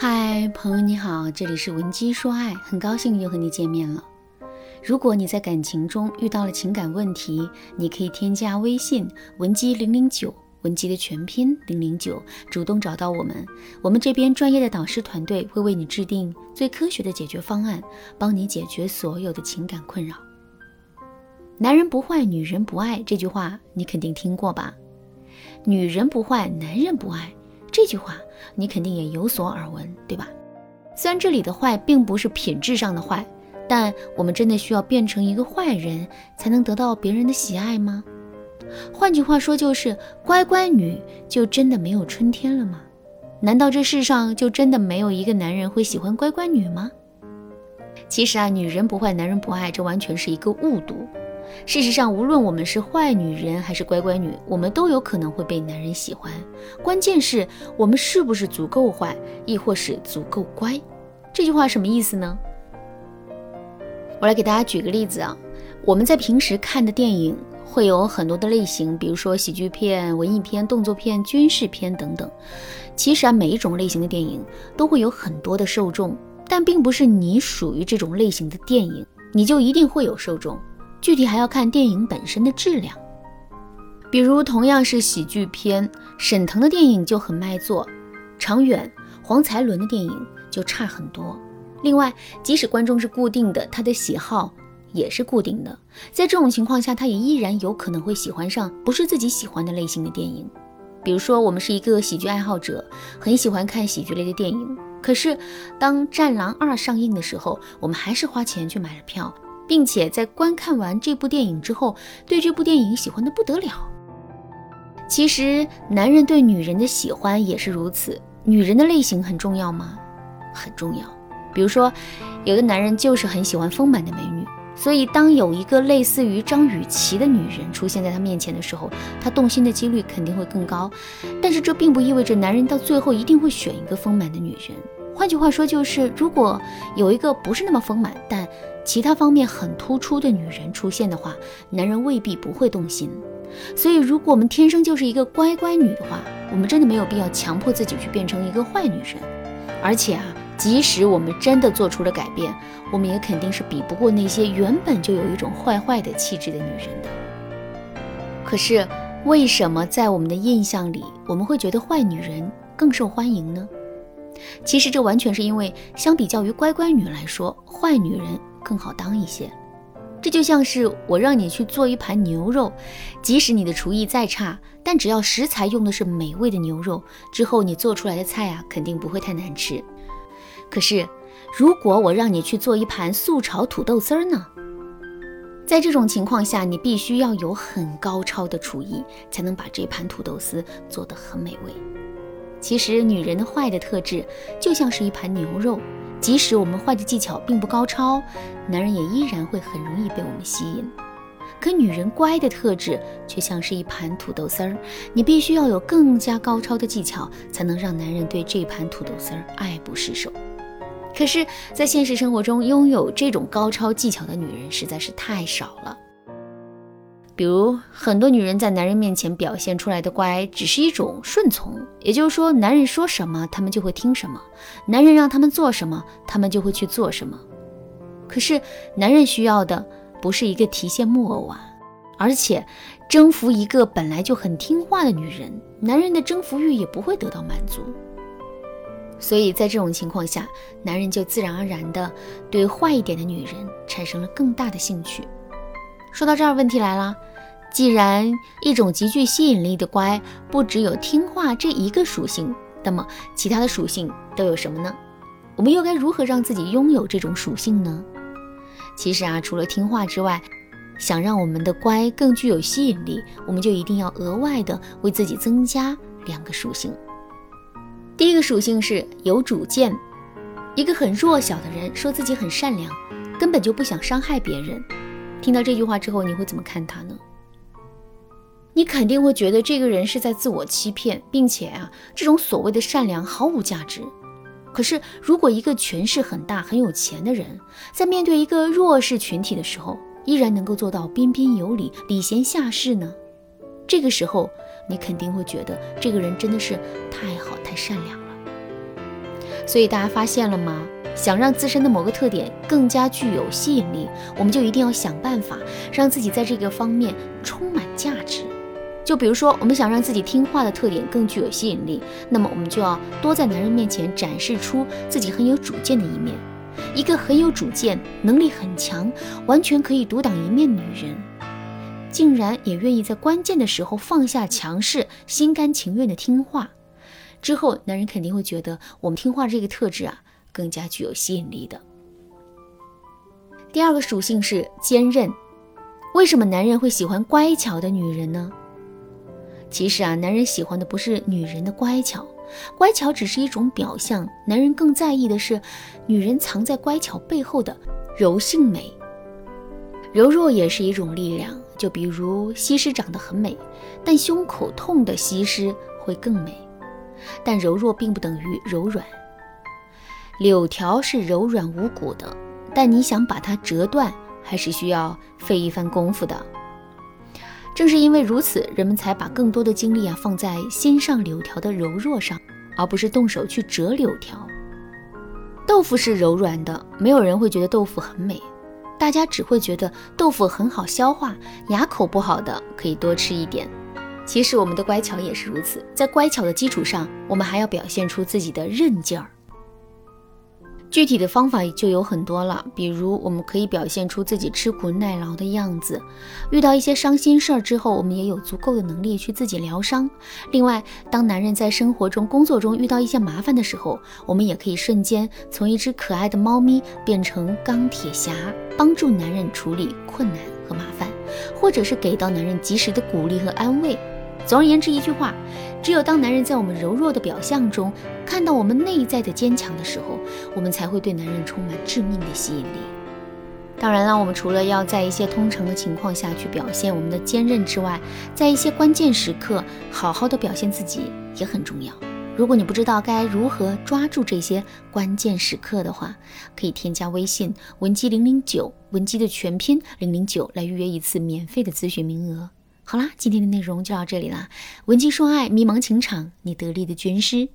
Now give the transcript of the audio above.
嗨，朋友你好，这里是文姬说爱，很高兴又和你见面了。如果你在感情中遇到了情感问题，你可以添加微信文姬零零九，文姬的全拼零零九，主动找到我们，我们这边专业的导师团队会为你制定最科学的解决方案，帮你解决所有的情感困扰。男人不坏，女人不爱，这句话你肯定听过吧？女人不坏，男人不爱。这句话你肯定也有所耳闻，对吧？虽然这里的坏并不是品质上的坏，但我们真的需要变成一个坏人才能得到别人的喜爱吗？换句话说，就是乖乖女就真的没有春天了吗？难道这世上就真的没有一个男人会喜欢乖乖女吗？其实啊，女人不坏，男人不爱，这完全是一个误读。事实上，无论我们是坏女人还是乖乖女，我们都有可能会被男人喜欢。关键是我们是不是足够坏，亦或是足够乖。这句话什么意思呢？我来给大家举个例子啊。我们在平时看的电影会有很多的类型，比如说喜剧片、文艺片、动作片、军事片等等。其实啊，每一种类型的电影都会有很多的受众，但并不是你属于这种类型的电影，你就一定会有受众。具体还要看电影本身的质量，比如同样是喜剧片，沈腾的电影就很卖座，长远黄才伦的电影就差很多。另外，即使观众是固定的，他的喜好也是固定的，在这种情况下，他也依然有可能会喜欢上不是自己喜欢的类型的电影。比如说，我们是一个喜剧爱好者，很喜欢看喜剧类的电影，可是当《战狼二》上映的时候，我们还是花钱去买了票。并且在观看完这部电影之后，对这部电影喜欢的不得了。其实，男人对女人的喜欢也是如此。女人的类型很重要吗？很重要。比如说，有的男人就是很喜欢丰满的美女，所以当有一个类似于张雨绮的女人出现在他面前的时候，他动心的几率肯定会更高。但是这并不意味着男人到最后一定会选一个丰满的女人。换句话说，就是如果有一个不是那么丰满，但其他方面很突出的女人出现的话，男人未必不会动心。所以，如果我们天生就是一个乖乖女的话，我们真的没有必要强迫自己去变成一个坏女人。而且啊，即使我们真的做出了改变，我们也肯定是比不过那些原本就有一种坏坏的气质的女人的。可是，为什么在我们的印象里，我们会觉得坏女人更受欢迎呢？其实这完全是因为，相比较于乖乖女来说，坏女人更好当一些。这就像是我让你去做一盘牛肉，即使你的厨艺再差，但只要食材用的是美味的牛肉，之后你做出来的菜啊，肯定不会太难吃。可是，如果我让你去做一盘素炒土豆丝儿呢？在这种情况下，你必须要有很高超的厨艺，才能把这盘土豆丝做得很美味。其实，女人的坏的特质就像是一盘牛肉，即使我们坏的技巧并不高超，男人也依然会很容易被我们吸引。可女人乖的特质却像是一盘土豆丝儿，你必须要有更加高超的技巧，才能让男人对这盘土豆丝儿爱不释手。可是，在现实生活中，拥有这种高超技巧的女人实在是太少了。比如，很多女人在男人面前表现出来的乖，只是一种顺从，也就是说，男人说什么，她们就会听什么；男人让他们做什么，她们就会去做什么。可是，男人需要的不是一个提线木偶啊，而且征服一个本来就很听话的女人，男人的征服欲也不会得到满足。所以在这种情况下，男人就自然而然的对坏一点的女人产生了更大的兴趣。说到这儿，问题来了。既然一种极具吸引力的乖不只有听话这一个属性，那么其他的属性都有什么呢？我们又该如何让自己拥有这种属性呢？其实啊，除了听话之外，想让我们的乖更具有吸引力，我们就一定要额外的为自己增加两个属性。第一个属性是有主见。一个很弱小的人说自己很善良，根本就不想伤害别人。听到这句话之后，你会怎么看他呢？你肯定会觉得这个人是在自我欺骗，并且啊，这种所谓的善良毫无价值。可是，如果一个权势很大、很有钱的人，在面对一个弱势群体的时候，依然能够做到彬彬有礼、礼贤下士呢？这个时候，你肯定会觉得这个人真的是太好、太善良了。所以大家发现了吗？想让自身的某个特点更加具有吸引力，我们就一定要想办法让自己在这个方面充满价值。就比如说，我们想让自己听话的特点更具有吸引力，那么我们就要多在男人面前展示出自己很有主见的一面。一个很有主见、能力很强、完全可以独当一面女人，竟然也愿意在关键的时候放下强势，心甘情愿的听话。之后，男人肯定会觉得我们听话这个特质啊。更加具有吸引力的第二个属性是坚韧。为什么男人会喜欢乖巧的女人呢？其实啊，男人喜欢的不是女人的乖巧，乖巧只是一种表象。男人更在意的是女人藏在乖巧背后的柔性美。柔弱也是一种力量。就比如西施长得很美，但胸口痛的西施会更美。但柔弱并不等于柔软。柳条是柔软无骨的，但你想把它折断，还是需要费一番功夫的。正是因为如此，人们才把更多的精力啊放在欣赏柳条的柔弱上，而不是动手去折柳条。豆腐是柔软的，没有人会觉得豆腐很美，大家只会觉得豆腐很好消化，牙口不好的可以多吃一点。其实我们的乖巧也是如此，在乖巧的基础上，我们还要表现出自己的韧劲儿。具体的方法就有很多了，比如我们可以表现出自己吃苦耐劳的样子，遇到一些伤心事儿之后，我们也有足够的能力去自己疗伤。另外，当男人在生活中、工作中遇到一些麻烦的时候，我们也可以瞬间从一只可爱的猫咪变成钢铁侠，帮助男人处理困难和麻烦，或者是给到男人及时的鼓励和安慰。总而言之，一句话，只有当男人在我们柔弱的表象中看到我们内在的坚强的时候，我们才会对男人充满致命的吸引力。当然了，我们除了要在一些通常的情况下去表现我们的坚韧之外，在一些关键时刻好好的表现自己也很重要。如果你不知道该如何抓住这些关键时刻的话，可以添加微信文姬零零九，文姬的全拼零零九来预约一次免费的咨询名额。好啦，今天的内容就到这里啦。文姬说爱，迷茫情场，你得力的军师。